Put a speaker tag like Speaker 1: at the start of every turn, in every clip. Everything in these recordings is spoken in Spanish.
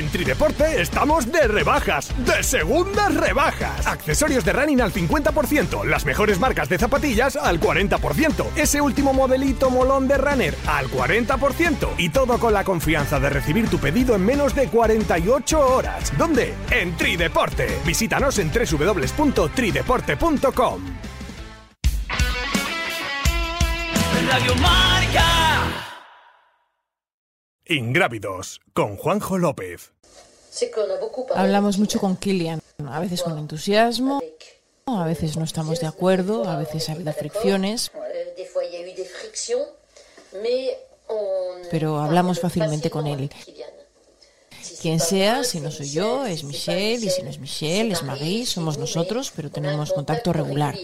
Speaker 1: En Trideporte estamos de rebajas, de segundas rebajas. Accesorios de running al 50%, las mejores marcas de zapatillas al 40%, ese último modelito molón de runner al 40% y todo con la confianza de recibir tu pedido en menos de 48 horas. ¿Dónde? En Trideporte. Visítanos en www.trideporte.com.
Speaker 2: Radio Marca.
Speaker 1: Ingrávidos con Juanjo López.
Speaker 3: Hablamos mucho con Kilian, a veces con entusiasmo, a veces no estamos de acuerdo, a veces ha habido fricciones, pero hablamos fácilmente con él. Quien sea, si no soy yo, es Michelle, y si no es Michelle, es Marie, somos nosotros, pero tenemos contacto regular.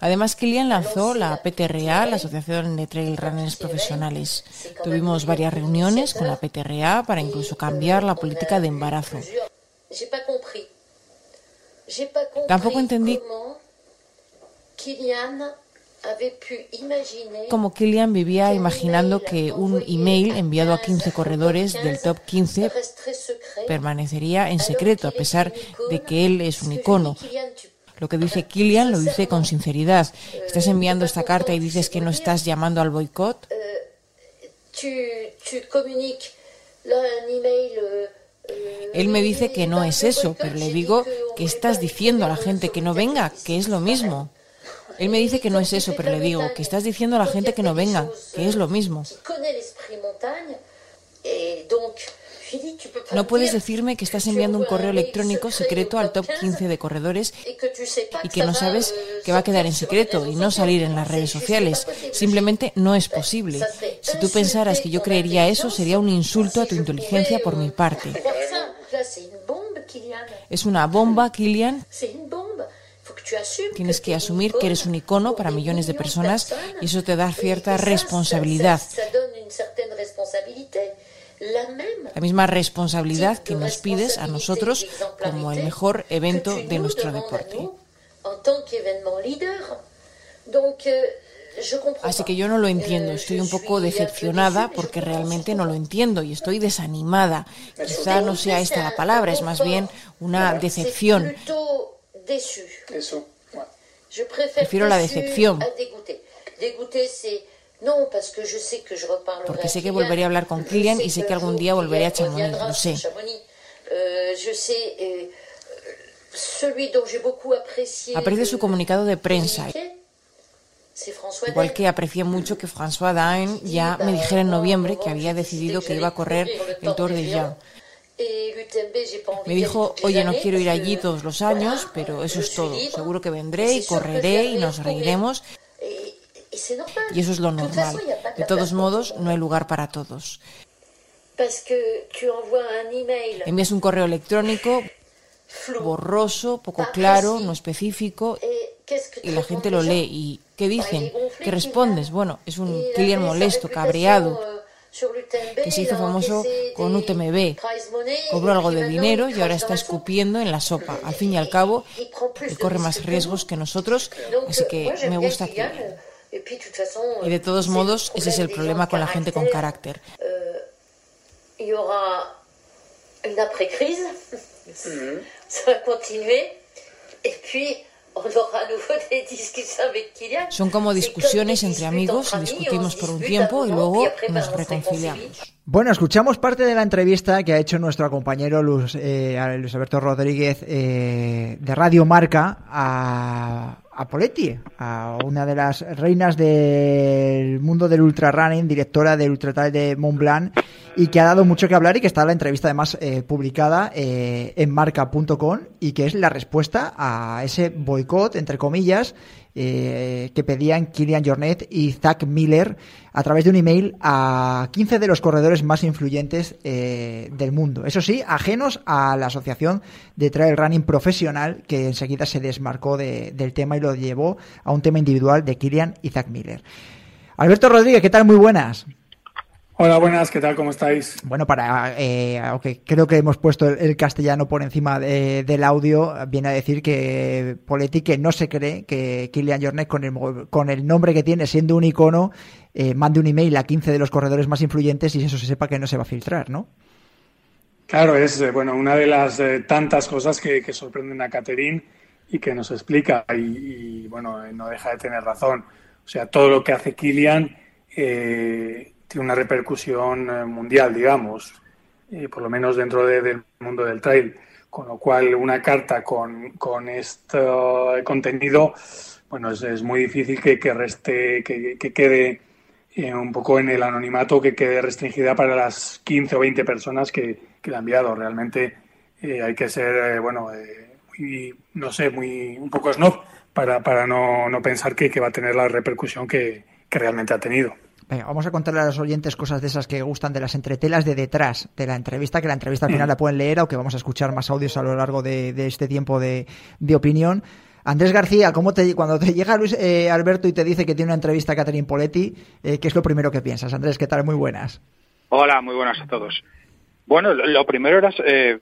Speaker 3: Además, Kilian lanzó la PTRA, la Asociación de Trail Runners Profesionales. Tuvimos varias reuniones con la PTRA para incluso cambiar la política de embarazo. Tampoco entendí cómo Kilian vivía imaginando que un email enviado a 15 corredores del top 15 permanecería en secreto, a pesar de que él es un icono. Lo que dice Kilian lo dice con sinceridad. Estás enviando esta carta y dices que no estás llamando al boicot. Él me dice que no es eso, pero le digo que estás diciendo a la gente que no venga, que es lo mismo. Él me dice que no es eso, pero le digo que estás diciendo a la gente que no venga, que es lo mismo. No puedes decirme que estás enviando un correo electrónico secreto al top 15 de corredores y que no sabes que va a quedar en secreto y no salir en las redes sociales. Simplemente no es posible. Si tú pensaras que yo creería eso, sería un insulto a tu inteligencia por mi parte. Es una bomba, Kilian. Tienes que asumir que eres un icono para millones de personas y eso te da cierta responsabilidad la misma responsabilidad que nos pides a nosotros como el mejor evento de nuestro deporte. Así que yo no lo entiendo, estoy un poco decepcionada porque realmente no lo entiendo y estoy desanimada. Quizá no sea esta la palabra, es más bien una decepción. Prefiero la decepción. Porque sé que volveré a hablar con Kilian y sé que algún día volveré a Chamonix, lo sé. Aprecio su comunicado de prensa. Igual que aprecié mucho que François Dain ya me dijera en noviembre que había decidido que iba a correr el Tour de Jean. Me dijo, oye, no quiero ir allí todos los años, pero eso es todo. Seguro que vendré y correré y nos reiremos y eso es lo normal. De todos modos, no hay lugar para todos. Envías un correo electrónico borroso, poco claro, no específico, y la gente lo lee. ¿Y qué dicen? ¿Qué respondes? Bueno, es un cliente molesto, cabreado, que se hizo famoso con UTMB. Cobró algo de dinero y ahora está escupiendo en la sopa. Al fin y al cabo, él corre más riesgos que nosotros, así que me gusta que y de todos modos, ese es el problema con la gente con carácter. Son como discusiones entre amigos, discutimos por un tiempo y luego nos reconciliamos.
Speaker 4: Bueno, escuchamos parte de la entrevista que ha hecho nuestro compañero Luis, eh, Alberto Rodríguez eh, de Radio Marca a, a Poletti, a una de las reinas del mundo del ultrarunning, directora del Ultratal de Mont Blanc, y que ha dado mucho que hablar y que está la entrevista además eh, publicada eh, en marca.com y que es la respuesta a ese boicot, entre comillas, eh, que pedían Kilian Jornet y Zach Miller a través de un email a 15 de los corredores más influyentes eh, del mundo. Eso sí, ajenos a la Asociación de Trail Running Profesional, que enseguida se desmarcó del tema y lo llevó a un tema individual de Kilian y Zach Miller. Alberto Rodríguez, ¿qué tal? Muy buenas.
Speaker 5: Hola, buenas, ¿qué tal? ¿Cómo estáis?
Speaker 4: Bueno, para, eh, aunque creo que hemos puesto el, castellano por encima del audio, viene a decir que Poletti que no se cree que Kylian Jornet con el, con el nombre que tiene, siendo un icono, eh, mande un email a 15 de los corredores más influyentes y eso se sepa que no se va a filtrar, ¿no?
Speaker 5: Claro, es eh, bueno una de las eh, tantas cosas que, sorprenden a Caterín y que nos explica y, bueno, no deja de tener razón. O sea, todo lo que hace Kylian tiene una repercusión eh, mundial, digamos, por lo menos dentro del mundo del trail. Con lo cual, una carta con, con este contenido, bueno, es, muy difícil que, reste, que, quede eh, un poco en el anonimato, que quede restringida para las 15 o 20 personas que, la han enviado. Realmente eh, hay que ser, bueno, muy, no sé, muy un poco snob para, para no, no pensar que, que va a tener la repercusión que, que realmente ha tenido
Speaker 4: vamos a contarle a los oyentes cosas de esas que gustan de las entretelas de detrás de la entrevista, que la entrevista al final la pueden leer, aunque vamos a escuchar más audios a lo largo de, este tiempo de, opinión. Andrés García, ¿cómo te, cuando te llega Luis eh, Alberto y te dice que tiene una entrevista a Catherine Poletti, eh, ¿qué es lo primero que piensas? Andrés, ¿qué tal? Muy buenas.
Speaker 6: Hola, muy buenas a todos. Bueno, lo, primero era eh,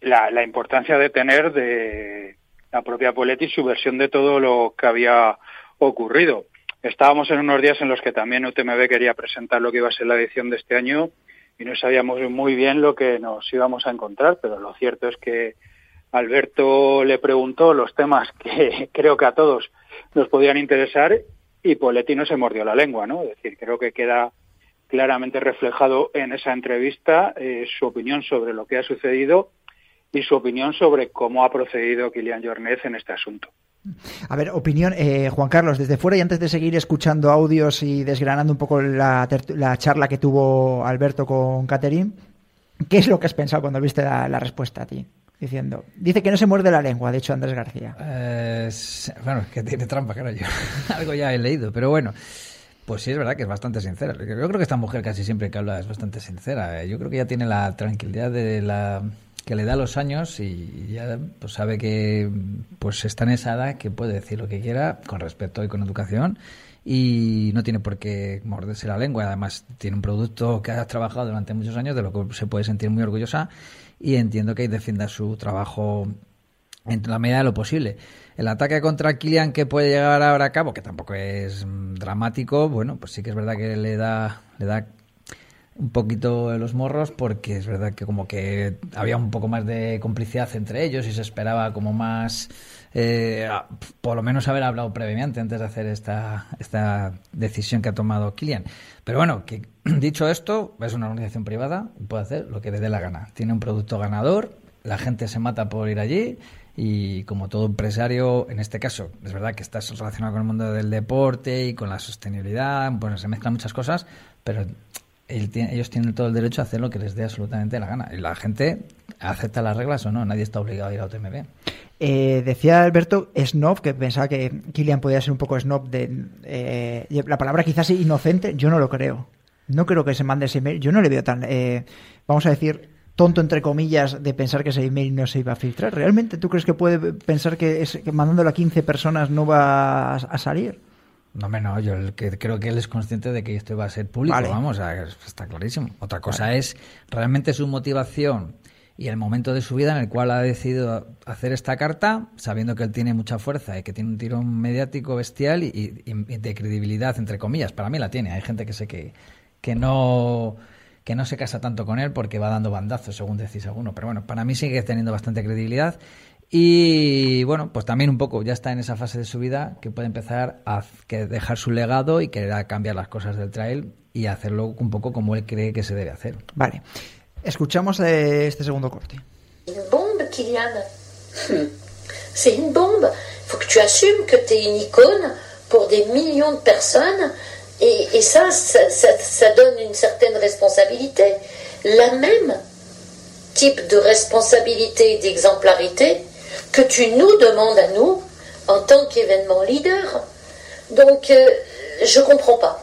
Speaker 6: la, la, importancia de tener de la propia Poletti su versión de todo lo que había ocurrido. Estábamos en unos días en los que también UTMB quería presentar lo que iba a ser la edición de este año y no sabíamos muy bien lo que nos íbamos a encontrar, pero lo cierto es que Alberto le preguntó los temas que creo que a todos nos podían interesar y Poletti no se mordió la lengua, ¿no? Es decir, creo que queda claramente reflejado en esa entrevista eh, su opinión sobre lo que ha sucedido y su opinión sobre cómo ha procedido Kilian Jornet en este asunto.
Speaker 4: A ver, opinión, eh, Juan Carlos, desde fuera y antes de seguir escuchando audios y desgranando un poco la, charla que tuvo Alberto con Catherine, ¿qué es lo que has pensado cuando viste la, respuesta a ti? Diciendo, dice que no se muerde la lengua, de hecho, Andrés García.
Speaker 7: Eh, bueno, que tiene trampa, claro, yo algo ya he leído, pero bueno. Pues sí, es verdad que es bastante sincera. Yo creo que esta mujer casi siempre que habla es bastante sincera. Yo creo que ya tiene la tranquilidad de la que le da los años y ya pues sabe que pues está en esa edad que puede decir lo que quiera con respeto y con educación y no tiene por qué morderse la lengua. Además, tiene un producto que ha trabajado durante muchos años, de lo que se puede sentir muy orgullosa y entiendo que defienda su trabajo en la medida de lo posible. El ataque contra Kilian que puede llegar ahora a cabo, que tampoco es dramático, bueno, pues sí que es verdad que le da, le da un poquito de los morros porque es verdad que como que había un poco más de complicidad entre ellos y se esperaba como más eh, por lo menos haber hablado previamente antes de hacer esta, esta decisión que ha tomado Kilian. Pero bueno, dicho esto, es una organización privada y puede hacer lo que le dé la gana. Tiene un producto ganador, la gente se mata por ir allí y como todo empresario, en este caso, es verdad que estás relacionado con el mundo del deporte y con la sostenibilidad, bueno, se mezclan muchas cosas, pero ellos tienen todo el derecho a hacer lo que les dé absolutamente la gana. Y la gente acepta las reglas o no, nadie está obligado a ir a UTMB.
Speaker 4: Eh, decía Alberto snob, que pensaba que Kilian podía ser un poco snob de... Eh, la palabra quizás inocente, yo no lo creo. No creo que se mande ese email. Yo no le veo tan, eh, vamos a decir, tonto entre comillas de pensar que ese email no se iba a filtrar. ¿Realmente tú crees que puede pensar que mandándolo a 15 personas no va a salir?
Speaker 7: No, no, yo que, creo que él es consciente de que esto va a ser público, vamos, está clarísimo. Otra cosa es realmente su motivación y el momento de su vida en el cual ha decidido hacer esta carta, sabiendo que él tiene mucha fuerza y que tiene un tirón mediático bestial y, de credibilidad, entre comillas. Para mí la tiene. Hay gente que sé que, que no que no se casa tanto con él porque va dando bandazos, según decís alguno. Pero bueno, para mí sigue teniendo bastante credibilidad y bueno, pues también un poco ya está en esa fase de su vida que puede empezar a dejar su legado y querer cambiar las cosas del trail y hacerlo un poco como él cree que se debe hacer.
Speaker 4: Vale. Escuchamos eh, este segundo corte.
Speaker 8: Bombe, Kylian. C'est une bombe. Faut que tu assumes que tu es une icône pour des millions de personnes. Et, et ça, ça, ça, ça donne une certaine responsabilité. La même type de responsabilité et d'exemplarité que tu nous demandes à nous en tant qu'événement leader. Donc, euh, je comprends pas.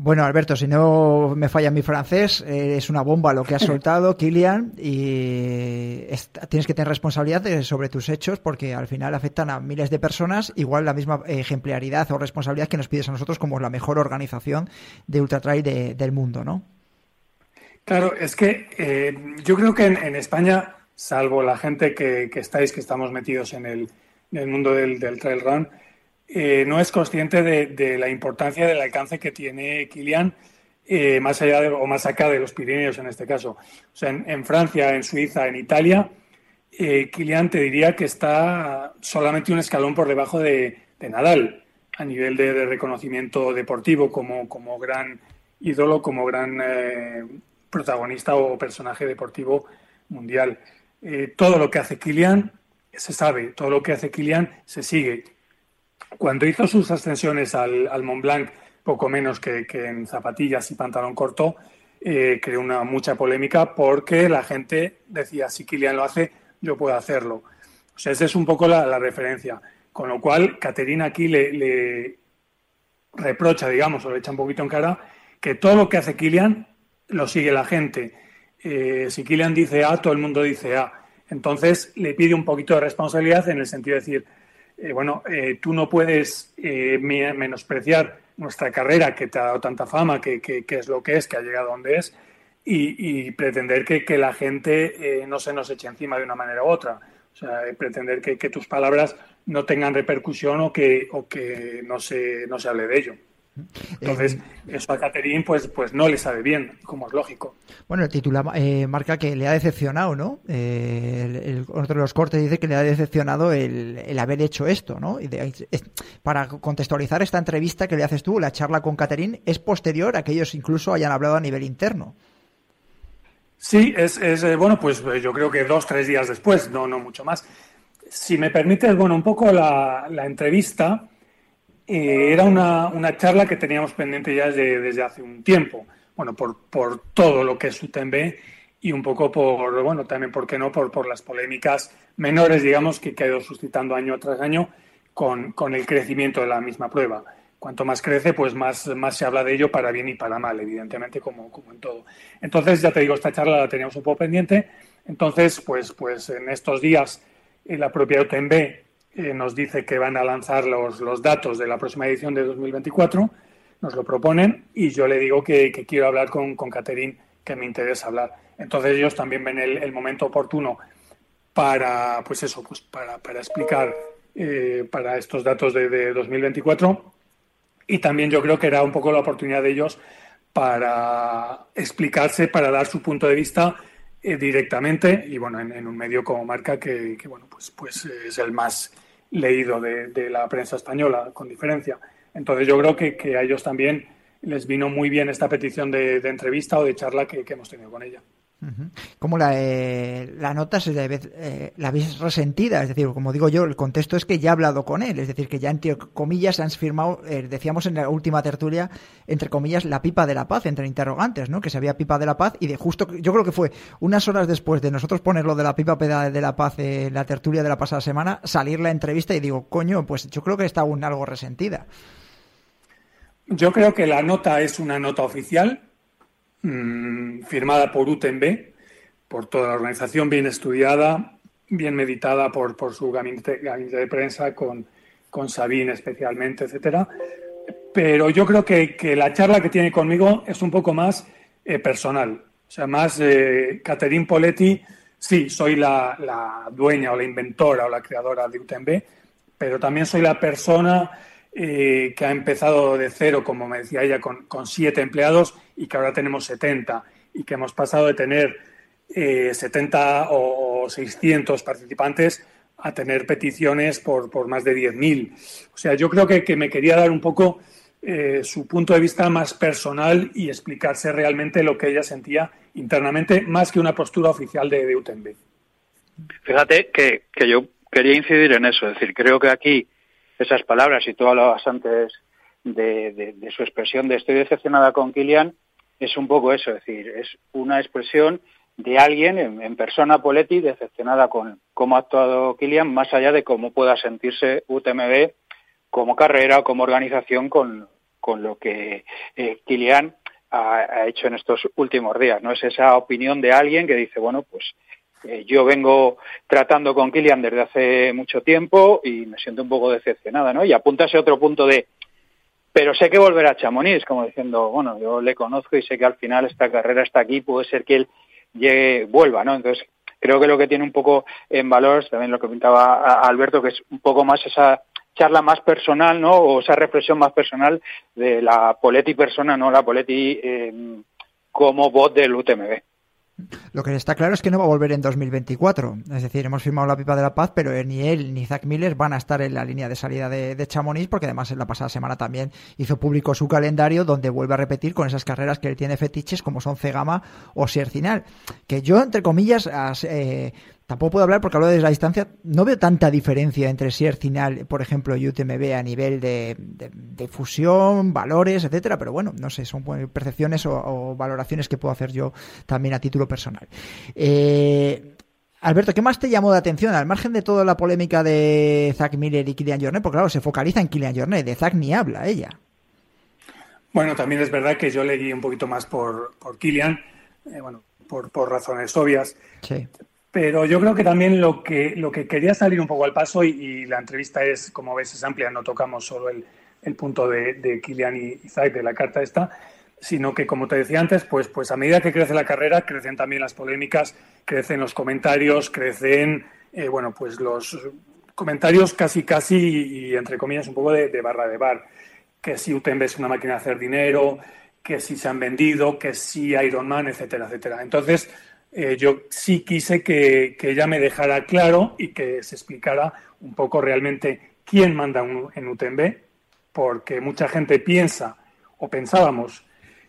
Speaker 4: Bueno, Alberto, si no me falla mi francés, eh, es una bomba lo que has soltado, Kilian, y tienes que tener responsabilidad sobre tus hechos porque al final afectan a miles de personas, igual la misma ejemplaridad o responsabilidad que nos pides a nosotros como la mejor organización de ultratrail del mundo, ¿no?
Speaker 5: Claro, es que eh, yo creo que en, España, salvo la gente que, estáis, que estamos metidos en el, mundo del trail run, eh, no es consciente de, la importancia del alcance que tiene Kilian eh, más allá o más acá de los Pirineos en este caso. O sea, en, Francia, en Suiza, en Italia, eh, Kilian te diría que está solamente un escalón por debajo de, Nadal a nivel de, reconocimiento deportivo como, como, gran ídolo, como gran protagonista o personaje deportivo mundial. Todo lo que hace Kilian se sabe, todo lo que hace Kilian se sigue cuando hizo sus ascensiones al, Mont Blanc, poco menos que, en zapatillas y pantalón corto, eh, creó una mucha polémica porque la gente decía, si Kilian lo hace, yo puedo hacerlo. O sea, esa es un poco la, referencia. Con lo cual, Caterina aquí le, reprocha, digamos, o le echa un poquito en cara, que todo lo que hace Kilian lo sigue la gente. Eh, si Kilian dice A, todo el mundo dice A. Entonces, le pide un poquito de responsabilidad en el sentido de decir, eh, bueno, eh, tú no puedes eh, menospreciar nuestra carrera que te ha dado tanta fama, que, es lo que es, que ha llegado donde es, y, pretender que, la gente no se nos eche encima de una manera u otra. O sea, pretender que, tus palabras no tengan repercusión o que, o que no, se, no se hable de ello. Entonces, eh, eso a Caterín pues, pues no le sabe bien, como es lógico.
Speaker 4: Bueno, el título eh, marca que le ha decepcionado, ¿no? Eh, otro de los cortes dice que le ha decepcionado el, haber hecho esto, ¿no? Y para contextualizar esta entrevista que le haces tú, la charla con Caterín, es posterior a que ellos incluso hayan hablado a nivel interno.
Speaker 5: Sí, es, bueno, pues yo creo que dos, tres días después, no, no mucho más. Si me permites, bueno, un poco la, la entrevista eh, era una, una, charla que teníamos pendiente ya desde, hace un tiempo. Bueno, por, por todo lo que es UTMB y un poco por, bueno, también, ¿por qué no?, por, por las polémicas menores, digamos, que, ha ido suscitando año tras año con, con, el crecimiento de la misma prueba. Cuanto más crece, pues más, más se habla de ello para bien y para mal, evidentemente, como, como en todo. Entonces, ya te digo, esta charla la teníamos un poco pendiente. Entonces, pues, pues en estos días, en la propia UTMB eh, nos dice que van a lanzar los, los, datos de la próxima edición de 2024, nos lo proponen y yo le digo que, quiero hablar con, con Caterín, que me interesa hablar. Entonces ellos también ven el, momento oportuno para, pues eso, pues para, para explicar eh, para estos datos de, 2024 y también yo creo que era un poco la oportunidad de ellos para explicarse, para dar su punto de vista eh, directamente y bueno, en, un medio como marca que, que, bueno, pues, pues es el más leído de, la prensa española, con diferencia. Entonces yo creo que, a ellos también les vino muy bien esta petición de, entrevista o de charla que, hemos tenido con ella.
Speaker 4: ¿Cómo la, eh, la nota se eh, la habéis resentida? Es decir, como digo yo, el contexto es que ya he hablado con él, es decir, que ya entre comillas han firmado, eh, decíamos en la última tertulia, entre comillas, la pipa de la paz, entre interrogantes, ¿no? Que se había pipa de la paz y de justo, yo creo que fue unas horas después de nosotros ponerlo de la pipa de la paz en la tertulia de la pasada semana, salir la entrevista y digo, coño, pues yo creo que está aún algo resentida.
Speaker 5: Yo creo que la nota es una nota oficial, Mm, firmada por UTMB, por toda la organización, bien estudiada, bien meditada por, su gabinete, de prensa, con, con Sabine especialmente, etcétera. Pero yo creo que, que, la charla que tiene conmigo es un poco más eh, personal. O sea, más eh, Poletti, sí, soy la, la, dueña o la inventora o la creadora de UTMB, pero también soy la persona eh, que ha empezado de cero, como me decía ella, con, siete empleados y que ahora tenemos 70 y que hemos pasado de tener 70 eh, o 600 participantes a tener peticiones por, por más de 10.000. O sea, yo creo que, me quería dar un poco eh, su punto de vista más personal y explicarse realmente lo que ella sentía internamente, más que una postura oficial de, de UTMB.
Speaker 6: Fíjate que, que yo quería incidir en eso, es decir, creo que aquí esas palabras, y tú hablabas antes de, su expresión de estoy decepcionada con Kilian, es un poco eso, es decir, es una expresión de alguien en, persona Poletti decepcionada con cómo ha actuado Kilian, más allá de cómo pueda sentirse UTMB como carrera o como organización con, con lo que eh, Kilian ha, hecho en estos últimos días. No es esa opinión de alguien que dice, bueno, pues eh, yo vengo tratando con Kilian desde hace mucho tiempo y me siento un poco decepcionada, ¿no? Y apunta ese otro punto de, pero sé que volverá a Chamonix, como diciendo, bueno, yo le conozco y sé que al final esta carrera está aquí, puede ser que él llegue, vuelva, ¿no? Entonces, creo que lo que tiene un poco en valor, también lo que pintaba Alberto, que es un poco más esa charla más personal, ¿no? O esa reflexión más personal de la Poletti persona, no la Poletti eh, como voz del UTMB.
Speaker 4: Lo que está claro es que no va a volver en 2024. Es decir, hemos firmado la pipa de la paz, pero ni él ni Zach Miller van a estar en la línea de salida de, de, Chamonix, porque además en la pasada semana también hizo público su calendario, donde vuelve a repetir con esas carreras que él tiene fetiches, como son Cegama o Siercinal. Que yo, entre comillas, eh, Tampoco puedo hablar porque hablo desde la distancia. No veo tanta diferencia entre Siercinal, por ejemplo, y UTMB a nivel de, de, fusión, valores, etcétera. Pero bueno, no sé, son percepciones o, valoraciones que puedo hacer yo también a título personal. Eh, Alberto, ¿qué más te llamó la atención? Al margen de toda la polémica de Zach Miller y Kilian Jornet, porque claro, se focaliza en Kilian Jornet, de Zach ni habla ella.
Speaker 5: Bueno, también es verdad que yo leí un poquito más por, por Kilian, eh, bueno, por, por razones obvias. Sí. Pero yo creo que también lo que, lo que quería salir un poco al paso, y, la entrevista es, como ves, es amplia, no tocamos solo el, el punto de, de Kilian y Zayt de la carta esta, sino que, como te decía antes, pues, pues a medida que crece la carrera, crecen también las polémicas, crecen los comentarios, crecen, eh, bueno, pues los comentarios casi, casi, y, entre comillas, un poco de, de, barra de bar. Que si UTMB es una máquina de hacer dinero, que si se han vendido, que si Ironman, etcétera, etcétera. Entonces, eh, yo sí quise que, ella me dejara claro y que se explicara un poco realmente quién manda en UTMB, porque mucha gente piensa o pensábamos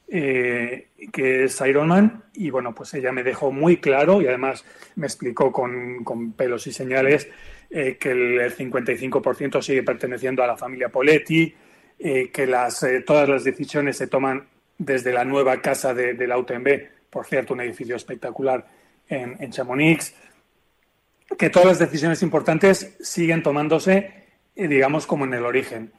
Speaker 5: eh, que es Ironman y bueno, pues ella me dejó muy claro y además me explicó con, pelos y señales eh, que el, 55% sigue perteneciendo a la familia Poletti, que las, todas las decisiones se toman desde la nueva casa de, de la UTMB por cierto, un edificio espectacular en, Chamonix, que todas las decisiones importantes siguen tomándose, eh, digamos, como en el origen.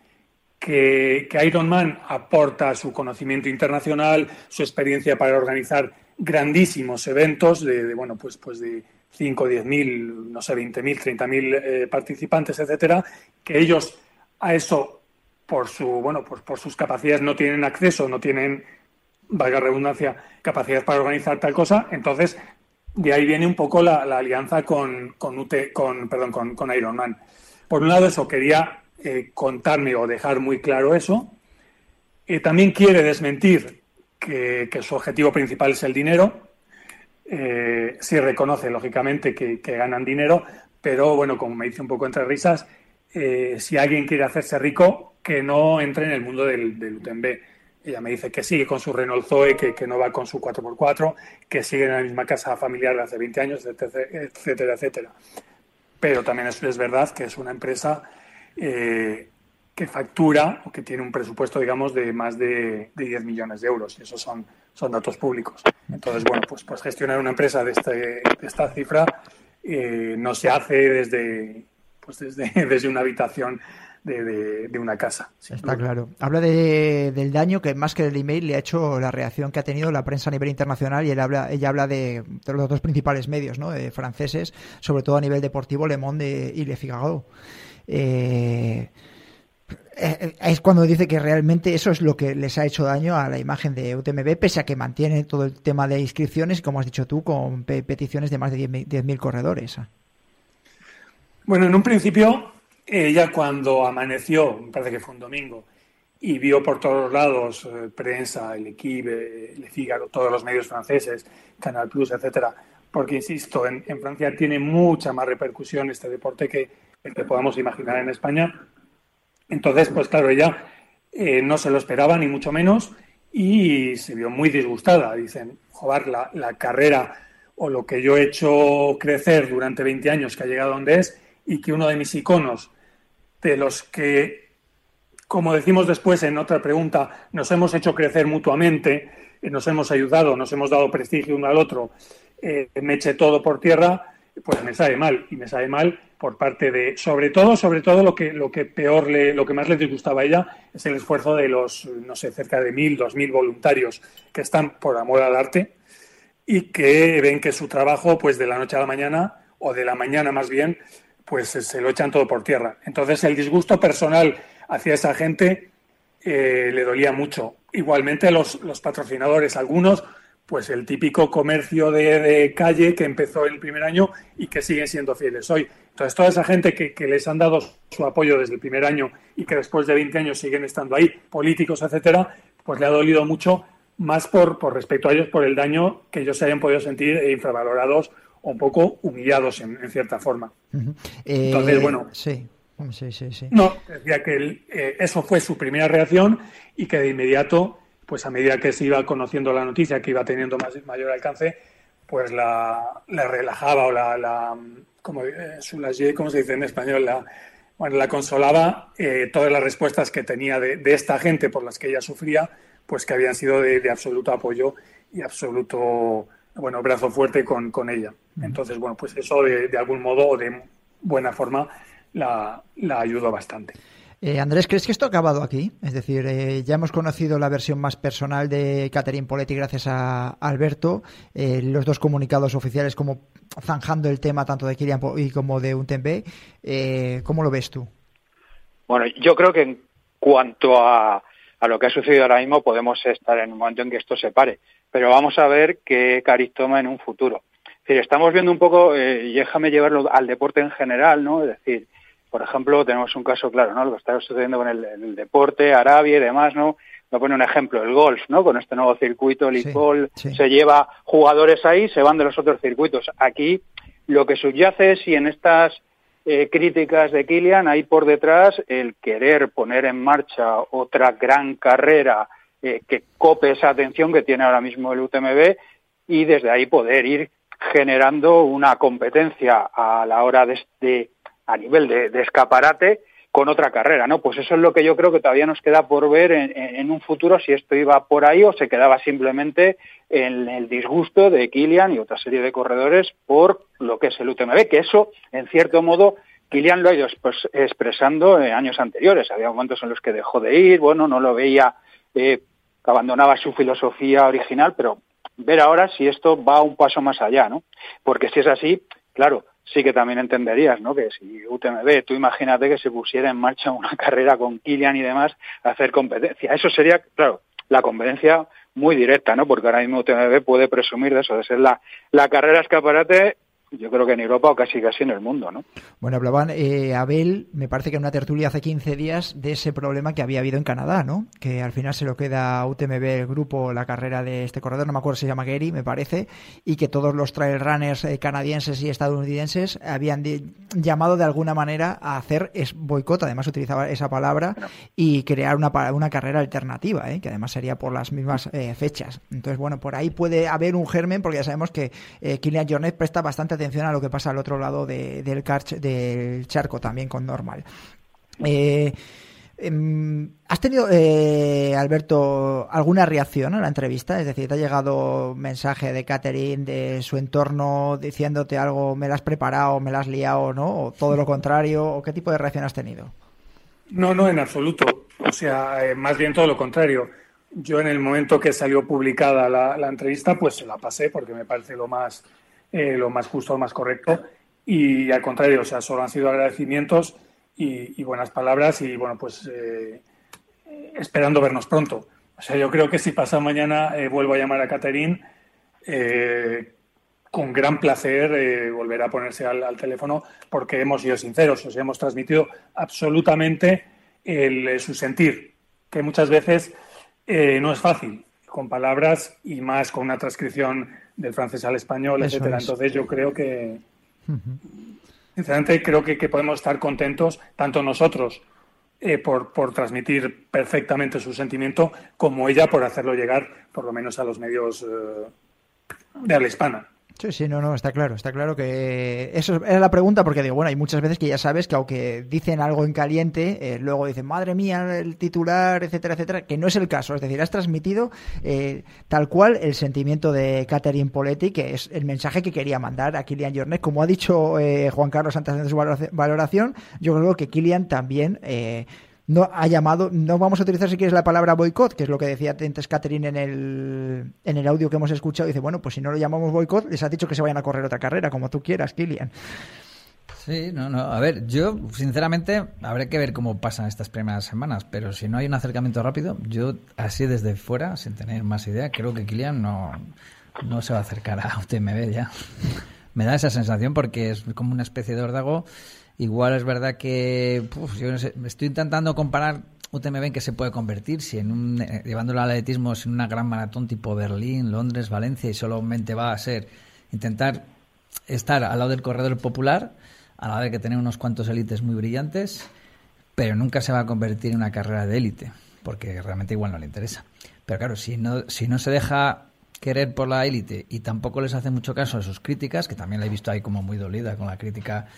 Speaker 5: Que, que Ironman aporta su conocimiento internacional, su experiencia para organizar grandísimos eventos de, bueno, pues, pues de 5, 10 mil, no sé, 20 mil, 30 mil eh, participantes, etcétera, que ellos a eso, por su, bueno, pues por sus capacidades no tienen acceso, no tienen valga redundancia, capacidad para organizar tal cosa, entonces de ahí viene un poco la, alianza con, con, UT, con, perdón, con, con Ironman. Por un lado, eso quería eh, contarme o dejar muy claro eso. Eh, también quiere desmentir que, su objetivo principal es el dinero. Eh, sí reconoce, lógicamente, que, ganan dinero, pero bueno, como me dice un poco entre risas, si alguien quiere hacerse rico, que no entre en el mundo del, del UTMB ella me dice que sigue con su Renault Zoe, que, no va con su 4x4, que sigue en la misma casa familiar de hace 20 años, etcétera, etcétera. Pero también es, es verdad que es una empresa eh, que factura o que tiene un presupuesto, digamos, de más de, 10 millones de euros. Y esos son, son datos públicos. Entonces, bueno, pues, pues gestionar una empresa de, este, de esta cifra eh, no se hace desde, pues desde, desde una habitación de, una casa.
Speaker 4: Está claro. Habla de, del daño que más que el email le ha hecho la reacción que ha tenido la prensa a nivel internacional y él habla, ella habla de, los dos principales medios ¿no? de franceses, sobre todo a nivel deportivo, Le Monde y Le Figaro. Eh, eh, es cuando dice que realmente eso es lo que les ha hecho daño a la imagen de UTMB, pese a que mantiene todo el tema de inscripciones, como has dicho tú, con peticiones de más de 10.000 corredores.
Speaker 5: Bueno, en un principio ella cuando amaneció, me parece que fue un domingo, y vio por todos lados, eh, prensa, el Equipe, Le Figaro, todos los medios franceses, Canal Plus, etcétera, porque insisto, en, Francia tiene mucha más repercusión este deporte que el que podamos imaginar en España. Entonces, pues claro, ella eh, no se lo esperaba, ni mucho menos, y se vio muy disgustada. Dicen, joder, la, la carrera o lo que yo he hecho crecer durante 20 años, que ha llegado donde es, y que uno de mis iconos de los que, como decimos después en otra pregunta, nos hemos hecho crecer mutuamente, eh, nos hemos ayudado, nos hemos dado prestigio uno al otro, eh, me eche todo por tierra, pues me sabe mal. Y me sabe mal por parte de, sobre todo, sobre todo lo que, lo que peor le, lo que más le disgustaba a ella es el esfuerzo de los, no sé, cerca de mil, dos mil voluntarios que están por amor al arte y que ven que su trabajo, pues de la noche a la mañana, o de la mañana más bien, pues se lo echan todo por tierra. Entonces el disgusto personal hacia esa gente eh, le dolía mucho. Igualmente los, los patrocinadores, algunos pues el típico comercio de, calle que empezó el primer año y que siguen siendo fieles hoy. Entonces, toda esa gente que, les han dado su apoyo desde el primer año y que después de 20 años siguen estando ahí, políticos, etcétera, pues le ha dolido mucho, más por, por respecto a ellos, por el daño que ellos se hayan podido sentir infravalorados o un poco humillados en, cierta forma. Entonces, eh, bueno.
Speaker 4: Sí. Sí, sí, sí.
Speaker 5: No, decía que eh, eso fue su primera reacción y que de inmediato pues a medida que se iba conociendo la noticia, que iba teniendo más, mayor alcance, pues la, relajaba o la, la como, eh, se dice en español? La, bueno, la consolaba eh, todas las respuestas que tenía de, esta gente por las que ella sufría, pues que habían sido de, absoluto apoyo y absoluto, bueno, brazo fuerte con, con ella. Entonces, bueno, pues eso de, de algún modo o de buena forma la, la ayudó bastante.
Speaker 4: Eh, Andrés, ¿crees que esto ha acabado aquí? Es decir, eh, ya hemos conocido la versión más personal de Catherine Poletti gracias a Alberto, eh, los dos comunicados oficiales como zanjando el tema tanto de Kirian y como de Untembe. Eh, ¿Cómo lo ves tú?
Speaker 6: Bueno, yo creo que en cuanto a, a lo que ha sucedido ahora mismo podemos estar en un momento en que esto se pare, pero vamos a ver qué cariz toma en un futuro. Es decir, estamos viendo un poco, y déjame llevarlo al deporte en general, ¿no? Es decir, por ejemplo, tenemos un caso claro, ¿no? Lo que está sucediendo con el, deporte, Arabia y demás, ¿no? Voy a poner un ejemplo, el golf, ¿no? Con este nuevo circuito, el sí, se lleva jugadores ahí, se van de los otros circuitos. Aquí lo que subyace es si en estas eh, críticas de Kilian hay por detrás el querer poner en marcha otra gran carrera eh, que cope esa atención que tiene ahora mismo el UTMB y desde ahí poder ir generando una competencia a la hora de, de a nivel de, escaparate con otra carrera, ¿no? Pues eso es lo que yo creo que todavía nos queda por ver en, un futuro si esto iba por ahí o se quedaba simplemente en el disgusto de Kilian y otra serie de corredores por lo que es el UTMB, que eso, en cierto modo, Kilian lo ha ido expresando en años anteriores. Había momentos en los que dejó de ir, bueno, no lo veía, eh, abandonaba su filosofía original, pero ver ahora si esto va un paso más allá, ¿no? Porque si es así, claro, sí que también entenderías, ¿no? Que si UTMB, tú imagínate que se pusiera en marcha una carrera con Kilian y demás a hacer competencia. Eso sería, claro, la competencia muy directa, ¿no? Porque ahora mismo UTMB puede presumir de eso, de ser la, la carrera escaparate yo creo que en Europa o casi casi en el mundo, ¿no?
Speaker 4: Bueno, hablaban eh, Abel, me parece que en una tertulia hace 15 días, de ese problema que había habido en Canadá, ¿no? Que al final se lo queda UTMB el grupo, la carrera de este corredor, no me acuerdo si se llama Gary, me parece, y que todos los trail runners eh, canadienses y estadounidenses habían llamado de alguna manera a hacer es boicot, además utilizaba esa palabra, y crear una, una carrera alternativa, ¿eh? que además sería por las mismas eh, fechas. Entonces, bueno, por ahí puede haber un germen, porque ya sabemos que eh, Kilian Jornet presta bastante atención a lo que pasa al otro lado del, del charco también con Normal. Eh, em, ¿Has tenido, eh, Alberto, alguna reacción a la entrevista? Es decir, ¿te ha llegado mensaje de Catherine, de su entorno, diciéndote algo, me la has preparado, me la has liado, ¿no? ¿O todo lo contrario? ¿O qué tipo de reacción has tenido?
Speaker 5: No, no, en absoluto. O sea, eh, más bien todo lo contrario. Yo en el momento que salió publicada la, la entrevista, pues se la pasé porque me parece lo más eh, lo más justo, lo más correcto. Y al contrario, o sea, solo han sido agradecimientos y, buenas palabras y, bueno, pues eh, esperando vernos pronto. O sea, yo creo que si pasa mañana eh, vuelvo a llamar a Caterín, con gran placer volverá a ponerse al, teléfono porque hemos sido sinceros, o sea, hemos transmitido absolutamente su sentir, que muchas veces no es fácil, con palabras y más con una transcripción del francés al español, etcétera. Entonces yo creo que, sinceramente, creo que, podemos estar contentos, tanto nosotros eh, por, por, transmitir perfectamente su sentimiento, como ella por hacerlo llegar, por lo menos, a los medios eh, de habla hispana.
Speaker 4: Sí, sí, no, no, está claro, está claro que eso era la pregunta porque digo, bueno, hay muchas veces que ya sabes que aunque dicen algo en caliente, eh, luego dicen, madre mía, el titular, etcétera, etcétera, que no es el caso, es decir, has transmitido eh, tal cual el sentimiento de Catherine Poletti, que es el mensaje que quería mandar a Kilian Jornet, como ha dicho eh, Juan Carlos antes de su valoración, yo creo que Kilian también no ha llamado, no vamos a utilizar si quieres la palabra boicot, que es lo que decía antes Catherine en el, en el audio que hemos escuchado. Dice, bueno, pues si no lo llamamos boicot, les ha dicho que se vayan a correr otra carrera, como tú quieras, Kilian.
Speaker 7: Sí, no, no. A ver, yo sinceramente habré que ver cómo pasan estas primeras semanas, pero si no hay un acercamiento rápido, yo así desde fuera, sin tener más idea, creo que Kilian no, no se va a acercar a UTMB ya. Me da esa sensación porque es como una especie de órdago Igual es verdad que yo estoy intentando comparar UTMB en qué se puede convertir, si en un, eh, llevándolo al atletismo en una gran maratón tipo Berlín, Londres, Valencia y solamente va a ser intentar estar al lado del corredor popular, a la vez que tener unos cuantos élites muy brillantes, pero nunca se va a convertir en una carrera de élite, porque realmente igual no le interesa. Pero claro, si no, si no se deja querer por la élite y tampoco les hace mucho caso a sus críticas, que también la he visto ahí como muy dolida con la crítica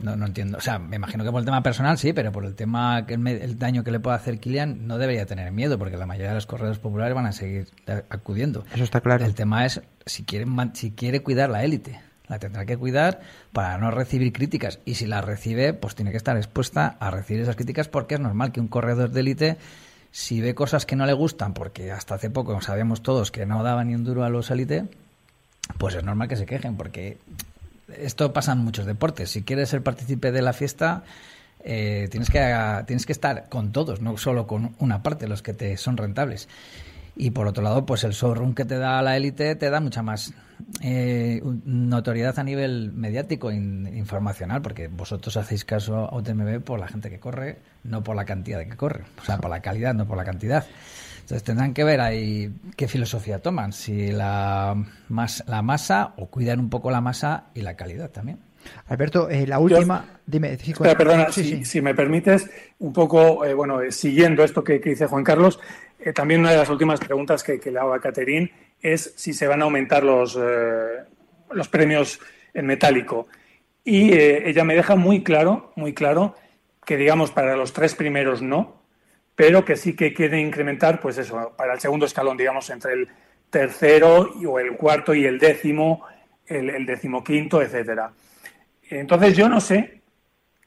Speaker 7: no, no entiendo. O sea, me imagino que por el tema personal sí, pero por el tema, que el, daño que le puede hacer Kilian, no debería tener miedo, porque la mayoría de los corredores populares van a seguir acudiendo.
Speaker 4: Eso está claro.
Speaker 7: El tema es si quiere, si quiere cuidar la élite. La tendrá que cuidar para no recibir críticas. Y si la recibe, pues tiene que estar expuesta a recibir esas críticas, porque es normal que un corredor de élite, si ve cosas que no le gustan, porque hasta hace poco sabemos todos que no daba ni un duro a los élite, pues es normal que se quejen, porque esto pasa en muchos deportes. Si quieres ser partícipe de la fiesta, eh, tienes, que, tienes que estar con todos, no solo con una parte, los que te son rentables. Y por otro lado, pues el showroom que te da la élite te da mucha más eh, notoriedad a nivel mediático e informacional, porque vosotros hacéis caso a UTMB por la gente que corre, no por la cantidad de que corre. O sea, por la calidad, no por la cantidad. Entonces tendrán que ver ahí qué filosofía toman, si la, la masa o cuidar un poco la masa y la calidad también.
Speaker 4: Alberto, eh, la última, dime.
Speaker 5: perdona, si, me permites, un poco, eh, bueno, eh, siguiendo esto que, dice Juan Carlos, también una de las últimas preguntas que, le hago a Caterín es si se van a aumentar los, los premios en metálico. Y ella me deja muy claro, muy claro, que digamos para los tres primeros no, pero que sí que quiere incrementar, pues eso, para el segundo escalón, digamos, entre el tercero o el cuarto y el décimo, el, el decimoquinto, etcétera. Entonces yo no sé,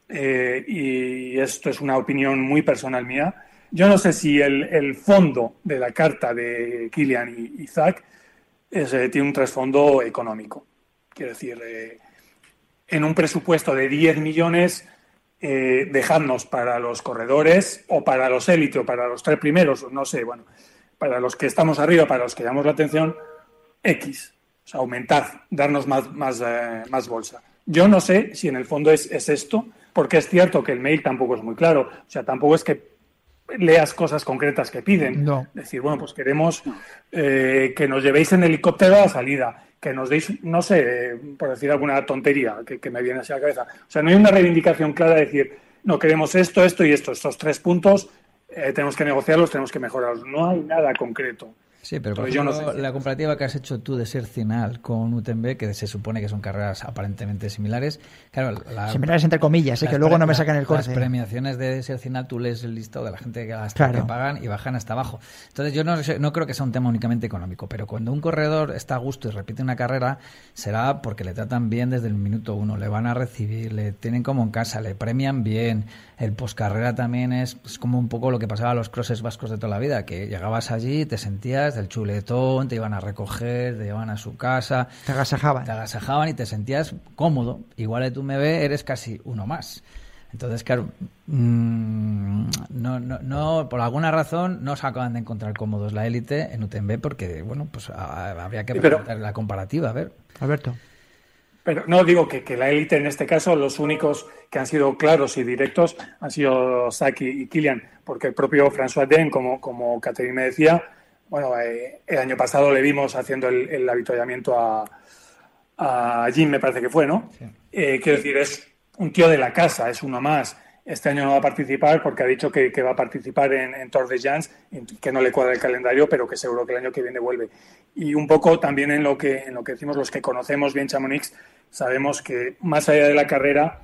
Speaker 5: eh, y esto es una opinión muy personal mía, yo no sé si el, fondo de la carta de Kilian y Isaac eh, tiene un trasfondo económico. Quiero decir, eh, en un presupuesto de 10 millones eh, dejadnos para los corredores o para los élites o para los tres primeros, no sé, bueno, para los que estamos arriba, para los que llamamos la atención, X. O sea, aumentar, darnos más, más, eh, más bolsa. Yo no sé si en el fondo es, es esto, porque es cierto que el mail tampoco es muy claro. O sea, tampoco es que leas cosas concretas que piden.
Speaker 4: No.
Speaker 5: Decir, bueno, pues queremos eh, que nos llevéis en helicóptero a la salida, que nos deis, no sé, por decir alguna tontería que, me viene así a la cabeza. O sea, no hay una reivindicación clara de decir, no, queremos esto, esto y esto, estos tres puntos, eh, tenemos que negociarlos, tenemos que mejorarlos. No hay nada concreto.
Speaker 7: Sí, pero por ejemplo, la comparativa que has hecho tú de Sercinal con UTMB, que se supone que son carreras aparentemente similares, claro,
Speaker 4: similares entre comillas, ¿eh? que luego no me sacan el corte.
Speaker 7: Las premiaciones de Sercinal, tú lees el listado de la gente que, que pagan y bajan hasta abajo. Entonces yo no, no creo que sea un tema únicamente económico, pero cuando un corredor está a gusto y repite una carrera, será porque le tratan bien desde el minuto uno, le van a recibir, le tienen como en casa, le premian bien. El poscarrera también es, es como un poco lo que pasaba a los crosses vascos de toda la vida, que llegabas allí, te sentías del chuletón, te iban a recoger, te llevaban a su casa.
Speaker 4: Te agasajaban.
Speaker 7: Te agasajaban y te sentías cómodo. Igual de tu ve eres casi uno más. Entonces, claro, mm, no, no, no, por alguna razón no se acaban de encontrar cómodos la élite en UTMB porque, bueno, pues habría que ver la comparativa, a ver.
Speaker 4: Alberto.
Speaker 5: Pero no digo que, que la élite en este caso, los únicos que han sido claros y directos han sido Saki y Kilian, porque el propio François Den, como, como Catherine me decía, bueno, eh, el año pasado le vimos haciendo el, el avituallamiento a, a, Jim, me parece que fue, ¿no? Eh, quiero decir, es un tío de la casa, es uno más. este año no va a participar porque ha dicho que, va a participar en, Tour de Jans, que no le cuadra el calendario, pero que seguro que el año que viene vuelve. Y un poco también en lo que, en lo que decimos los que conocemos bien Chamonix, sabemos que más allá de la carrera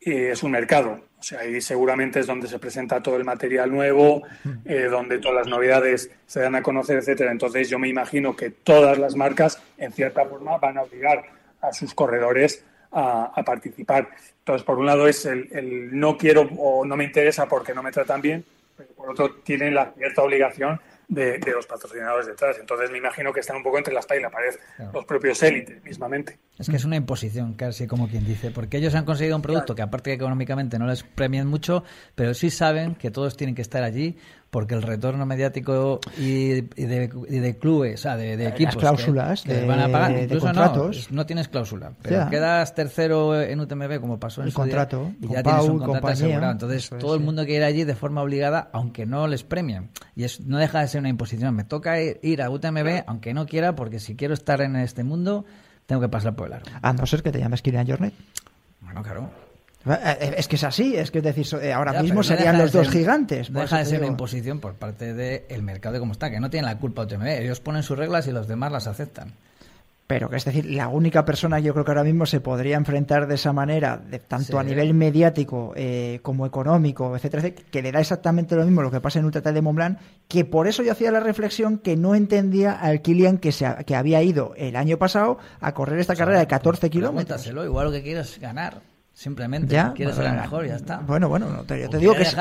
Speaker 5: eh, es un mercado. O sea, ahí seguramente es donde se presenta todo el material nuevo, eh, donde todas las novedades se dan a conocer, etcétera. Entonces yo me imagino que todas las marcas, en cierta forma, van a obligar a sus corredores a, participar. Entonces, por un lado es el, no quiero o no me interesa porque no me tratan bien, pero por otro tienen la cierta obligación de, los patrocinadores detrás. Entonces me imagino que están un poco entre la espalda y la pared, los propios élites mismamente.
Speaker 7: Es que es una imposición, casi como quien dice, porque ellos han conseguido un producto que aparte que económicamente no les premian mucho, pero sí saben que todos tienen que estar allí porque el retorno mediático y, de, clubes, o sea, de, equipos.
Speaker 4: cláusulas.
Speaker 7: Que, van a pagar. Incluso no, no tienes cláusula. Pero quedas tercero en UTMB, como pasó en el
Speaker 4: contrato.
Speaker 7: y ya tienes un contrato asegurado. Entonces, todo el mundo quiere ir allí de forma obligada, aunque no les premien. Y es, no deja de ser una imposición. Me toca ir, a UTMB, aunque no quiera, porque si quiero estar en este mundo, tengo que pasar por el aro.
Speaker 4: A no ser que te llames Kirian Jornet.
Speaker 7: Bueno, claro.
Speaker 4: Eh, eh, es que es así, es que es decir, eh, ahora mismo serían los dos gigantes.
Speaker 7: deja de ser una imposición por parte del mercado de cómo está, que no tienen la culpa UTMB. Ellos ponen sus reglas y los demás las aceptan.
Speaker 4: Pero que es decir, la única persona yo creo que ahora mismo se podría enfrentar de esa manera, de, tanto a nivel mediático como económico, etcétera, que le da exactamente lo mismo lo que pasa en Ultra de Mont que por eso yo hacía la reflexión que no entendía al Kilian que, se, que había ido el año pasado a correr esta carrera de 14 kilómetros.
Speaker 7: igual lo que quieres ganar. Simplemente ¿Ya? quieres ser mejor, ya está.
Speaker 4: Bueno, bueno, te, te digo que es,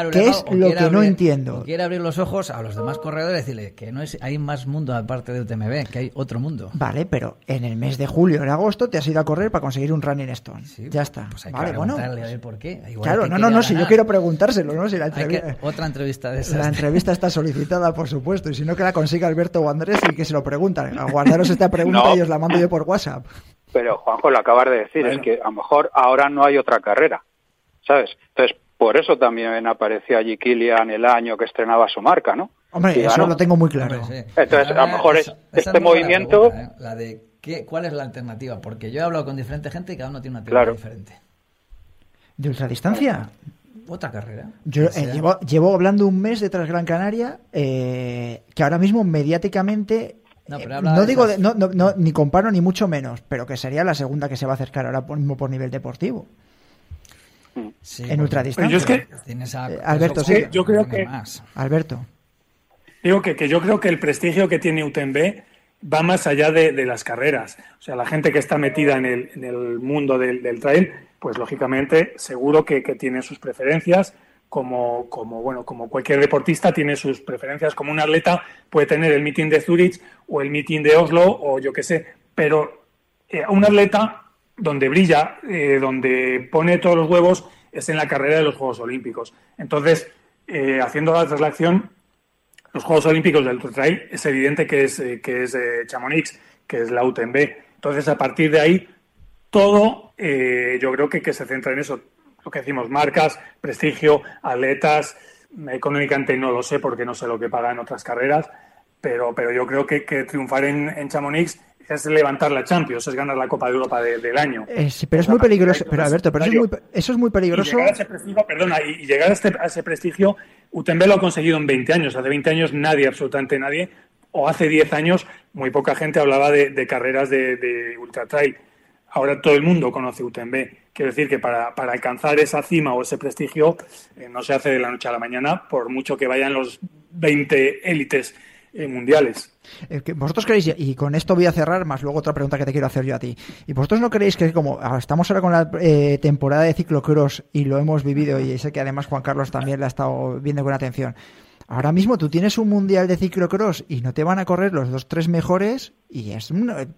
Speaker 4: lo que no entiendo.
Speaker 7: quiere abrir los ojos a los demás corredores y decirle que no es, hay más mundo aparte de UTMB, que hay otro mundo.
Speaker 4: Vale, pero en el mes de julio, en agosto, te has ido a correr para conseguir un running stone. ya está.
Speaker 7: Pues hay
Speaker 4: vale,
Speaker 7: que bueno. a ver por qué.
Speaker 4: claro, no, no, no, si yo quiero preguntárselo, ¿no? Si la
Speaker 7: entrevista, otra entrevista de esas.
Speaker 4: La entrevista está solicitada, por supuesto, y si no que la consiga Alberto o Andrés y que se lo preguntan. A guardaros esta pregunta y os la mando yo por WhatsApp.
Speaker 6: Pero Juanjo lo acabas de decir, es que a lo mejor ahora no hay otra carrera. ¿sabes? Entonces, por eso también apareció allí Kilian el año que estrenaba su marca, ¿no?
Speaker 4: Hombre, eso lo tengo muy claro.
Speaker 6: Entonces, a lo mejor es, este movimiento...
Speaker 7: ¿eh? La, de ¿qué, ¿cuál es la alternativa? Porque yo he hablado con diferente gente y cada uno tiene una alternativa diferente.
Speaker 4: ¿De ultradistancia?
Speaker 7: Otra carrera.
Speaker 4: Yo eh, llevo, llevo, hablando un mes de Gran Canaria, eh, que ahora mismo mediáticamente no, digo no, no, ni comparo ni mucho menos, pero que sería la segunda que se va a acercar ahora mismo por nivel deportivo en ultradistancia.
Speaker 5: Yo que,
Speaker 4: eh, Alberto, sí.
Speaker 5: Yo creo que.
Speaker 4: Alberto.
Speaker 5: Digo que, que, yo creo que el prestigio que tiene UTMB va más allá de, las carreras. O sea, la gente que está metida en el, en el mundo del, trail, pues lógicamente seguro que, tiene sus preferencias. Como, como, bueno, como cualquier deportista tiene sus preferencias, como un atleta puede tener el meeting de Zurich o el meeting de Oslo o yo qué sé, pero eh, un atleta donde brilla, eh, donde pone todos los huevos, es en la carrera de los Juegos Olímpicos. Entonces, eh, haciendo la traslación, los Juegos Olímpicos del Trail es evidente que es, eh, que es Chamonix, que es la UTMB. Entonces, a partir de ahí, todo yo creo que, que se centra en eso. Lo que decimos, marcas, prestigio, atletas, económicamente no lo sé porque no sé lo que paga en otras carreras, pero, pero yo creo que, que triunfar en, en Chamonix es levantar la Champions, es ganar la Copa de Europa del año.
Speaker 4: Eh, pero es muy peligroso, pero Alberto, pero eso es muy, peligroso.
Speaker 5: Y llegar a ese prestigio, perdona, y llegar a, este, ese prestigio, UTMB lo ha conseguido en 20 años. Hace 20 años nadie, absolutamente nadie, o hace 10 años muy poca gente hablaba de, carreras de, ultra trail. Ahora todo el mundo conoce UTMB. Quiero decir que para, alcanzar esa cima o ese prestigio eh, no se hace de la noche a la mañana, por mucho que vayan los 20 élites eh, mundiales.
Speaker 4: Eh, vosotros creéis, y con esto voy a cerrar, más luego otra pregunta que te quiero hacer yo a ti. ¿Y vosotros no creéis que como estamos ahora con la eh, temporada de ciclocross y lo hemos vivido, y sé que además Juan Carlos también la ha estado viendo con atención, ahora mismo tú tienes un mundial de ciclocross y no te van a correr los dos, tres mejores, y es,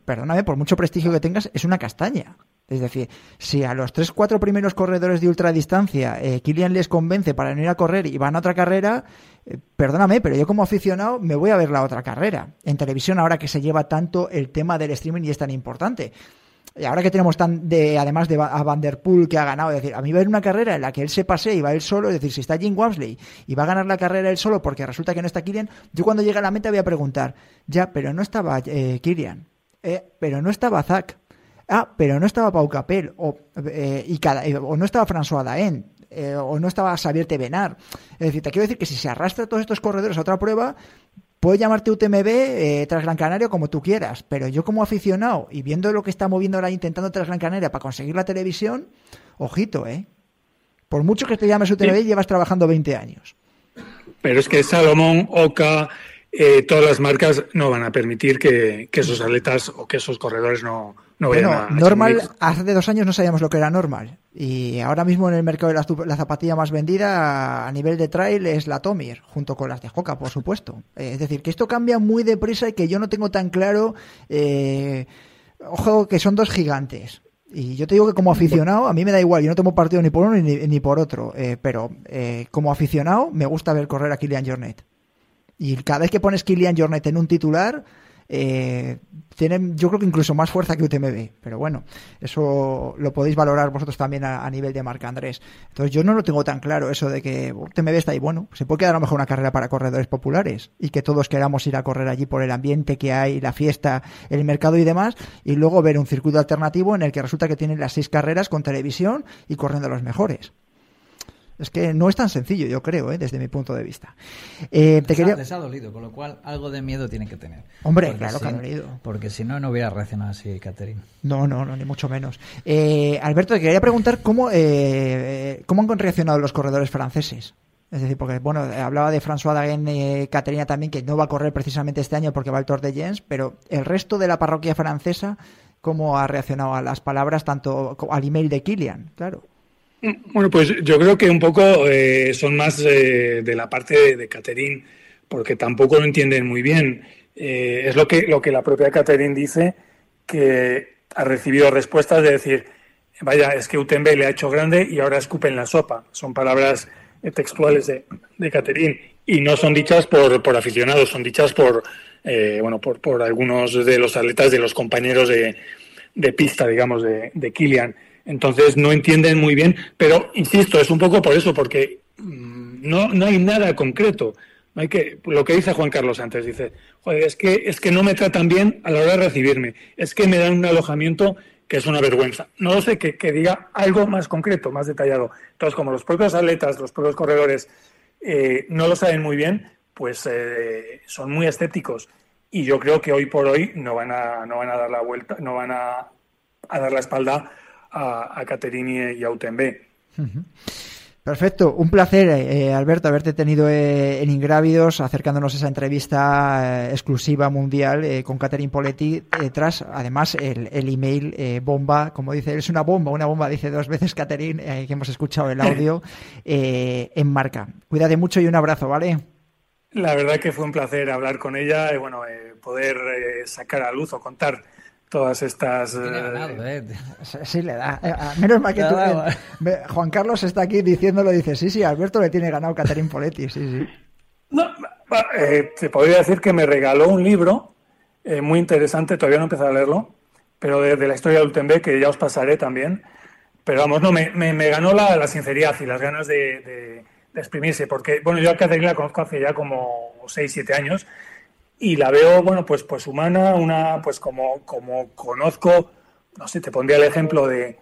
Speaker 4: perdóname, por mucho prestigio que tengas, es una castaña. Es decir, si a los tres, cuatro primeros corredores de ultradistancia eh, Kilian les convence para no ir a correr y van a otra carrera, eh, perdóname, pero yo como aficionado me voy a ver la otra carrera. En televisión ahora que se lleva tanto el tema del streaming y es tan importante. Y ahora que tenemos tan de, además de a Van Der Poel que ha ganado, es decir, a mí ver una carrera en la que él se pase y va él solo, es decir, si está Jim Wamsley y va a ganar la carrera él solo porque resulta que no está Kilian, yo cuando llegue a la meta voy a preguntar, ya, pero no estaba eh, Kilian, eh, pero no estaba Zach, Ah, pero no estaba Pau Capel o, eh, y cada, eh, o no estaba François Daen. eh, o no estaba Xavier Tevenar. Es decir, te quiero decir que si se arrastra todos estos corredores a otra prueba, puede llamarte UTMB eh, tras Gran Canaria como tú quieras, pero yo como aficionado y viendo lo que está moviendo ahora intentando tras Gran Canaria para conseguir la televisión, ojito, ¿eh? Por mucho que te llames UTMB, llevas trabajando 20 años.
Speaker 5: Pero es que Salomón, Oca, eh, todas las marcas no van a permitir que, esos atletas o que esos corredores no, no vayan a,
Speaker 4: normal, hace dos años no sabíamos lo que era normal. Y ahora mismo en el mercado de la, zapatilla más vendida a nivel de trail es la Tomir, junto con las de Hoka, por supuesto. Eh, es decir, que esto cambia muy deprisa y que yo no tengo tan claro. Eh, ojo, que son dos gigantes. Y yo te digo que como aficionado, a mí me da igual, yo no tomo partido ni por uno ni, ni por otro, pero como aficionado me gusta ver correr a Kilian Jornet. Y cada vez que pones Kilian Jornet en un titular, eh, tienen yo creo que incluso más fuerza que UTMB. Pero bueno, eso lo podéis valorar vosotros también a, nivel de marca Andrés. Entonces yo no lo tengo tan claro eso de que UTMB está ahí. Bueno, se puede quedar a lo mejor una carrera para corredores populares y que todos queramos ir a correr allí por el ambiente que hay, la fiesta, el mercado y demás. Y luego ver un circuito alternativo en el que resulta que tienen las seis carreras con televisión y corriendo los mejores. Es que no es tan sencillo, yo creo, ¿eh? desde mi punto de vista.
Speaker 7: Eh, te quería... les ha dolido, con lo cual algo de miedo tienen que tener.
Speaker 4: Hombre, claro que ha dolido.
Speaker 7: Porque si no, no hubiera reaccionado así, Catherine.
Speaker 4: No, no, no, ni mucho menos. Eh, Alberto, te quería preguntar cómo, eh, cómo han reaccionado los corredores franceses. Es decir, porque, bueno, hablaba de François Dagen y Caterina también, que no va a correr precisamente este año porque va al Tour de Jens, pero el resto de la parroquia francesa, ¿cómo ha reaccionado a las palabras, tanto al email de Kilian? Claro.
Speaker 5: Bueno, pues yo creo que un poco eh, son más eh, de la parte de, Catherine, porque tampoco lo entienden muy bien. Eh, es lo que, lo que la propia Catherine dice, que ha recibido respuestas de decir, vaya, es que UTMB le ha hecho grande y ahora escupen la sopa. Son palabras textuales de, de Catherine y no son dichas por, por aficionados, son dichas por, bueno, por, por algunos de los atletas, de los compañeros de, de pista, digamos, de, de Kilian. Entonces no entienden muy bien, pero insisto, es un poco por eso, porque mm, no, no hay nada concreto. hay que, lo que dice Juan Carlos antes, dice, joder, es que, es que no me tratan bien a la hora de recibirme, es que me dan un alojamiento que es una vergüenza. No lo sé, que, diga algo más concreto, más detallado. Entonces, como los propios atletas, los propios corredores eh, no lo saben muy bien, pues eh, son muy escépticos. Y yo creo que hoy por hoy no van a, no van a dar la vuelta, no van a, a dar la espalda a, a Caterini y a UTMB.
Speaker 4: Perfecto, un placer, eh, Alberto, haberte tenido eh, en Ingrávidos, acercándonos a esa entrevista eh, exclusiva mundial con Caterine Poletti, tras además el, email bomba, como dice, es una bomba, una bomba, dice dos veces Caterine, que hemos escuchado el audio, en marca. Cuídate mucho y un abrazo, ¿vale?
Speaker 5: La verdad que fue un placer hablar con ella y bueno, poder sacar a luz o contar todas estas.
Speaker 7: Eh,
Speaker 4: ¿eh? Sí, le da. Eh, menos mal que tú. Juan Carlos está aquí diciéndolo, dice: Sí, sí, Alberto le tiene ganado Caterín Poletti, sí, sí.
Speaker 5: No, te podría decir que me regaló un libro muy interesante, todavía no he empezado a leerlo, pero de, la historia de Ultenbe, que ya os pasaré también. Pero vamos, no, me, me, ganó la, la, sinceridad y las ganas de, de, exprimirse, porque, bueno, yo a Caterina la conozco hace ya como 6, 7 años y la veo, bueno, pues, pues humana, una, pues como, como conozco, no sé, te pondría el ejemplo de,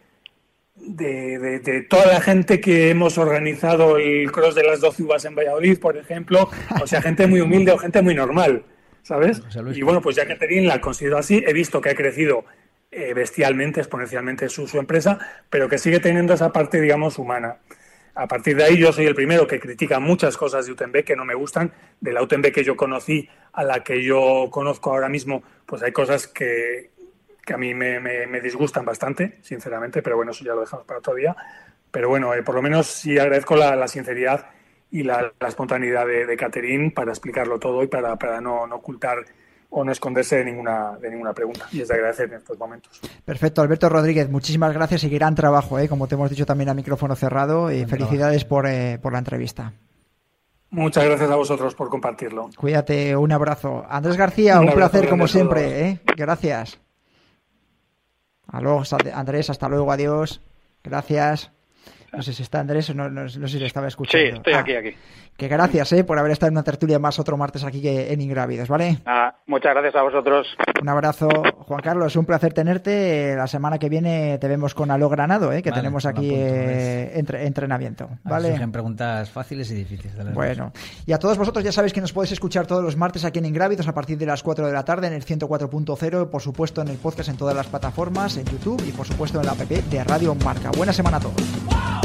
Speaker 5: de, de, toda la gente que hemos organizado el cross de las 12 uvas en Valladolid, por ejemplo, o sea, gente muy humilde o gente muy normal, ¿sabes? Y bueno, pues ya Catherine la considero así, he visto que ha crecido eh, bestialmente, exponencialmente su, su empresa, pero que sigue teniendo esa parte, digamos, humana a partir de ahí yo soy el primero que critica muchas cosas de UTMB que no me gustan. De la UTMB que yo conocí a la que yo conozco ahora mismo, pues hay cosas que, a mí me, disgustan bastante, sinceramente, pero bueno, eso ya lo dejamos para otro día. Pero bueno, eh, por lo menos sí agradezco la, sinceridad y la, espontaneidad de, de para explicarlo todo y para, para no, no ocultar o no esconderse de ninguna, de ninguna pregunta. Y es de agradecer en estos momentos.
Speaker 4: Perfecto, Alberto Rodríguez, muchísimas gracias y gran trabajo, ¿eh? como te hemos dicho también a micrófono cerrado. Y felicidades por, eh, por la entrevista.
Speaker 5: Muchas gracias a vosotros por compartirlo.
Speaker 4: Cuídate, un abrazo. Andrés García, un, placer como siempre. ¿eh? Gracias. Andrés, hasta luego, adiós. Gracias. No sé si está Andrés o no, no, sé si le estaba escuchando.
Speaker 6: Sí, estoy aquí, aquí.
Speaker 4: Que gracias eh, por haber estado en una tertulia más otro martes aquí que en Ingrávidos, ¿vale?
Speaker 6: Ah, muchas gracias a vosotros.
Speaker 4: Un abrazo, Juan Carlos, un placer tenerte. La semana que viene te vemos con Alo Granado, ¿eh? que tenemos aquí eh, entre, entrenamiento. ¿vale?
Speaker 7: preguntas fáciles y difíciles.
Speaker 4: bueno, y a todos vosotros ya sabéis que nos podéis escuchar todos los martes aquí en Ingrávidos a partir de las 4 de la tarde en el 104.0, por supuesto en el podcast en todas las plataformas, en YouTube y por supuesto en la app de Radio Marca. Buena semana a todos.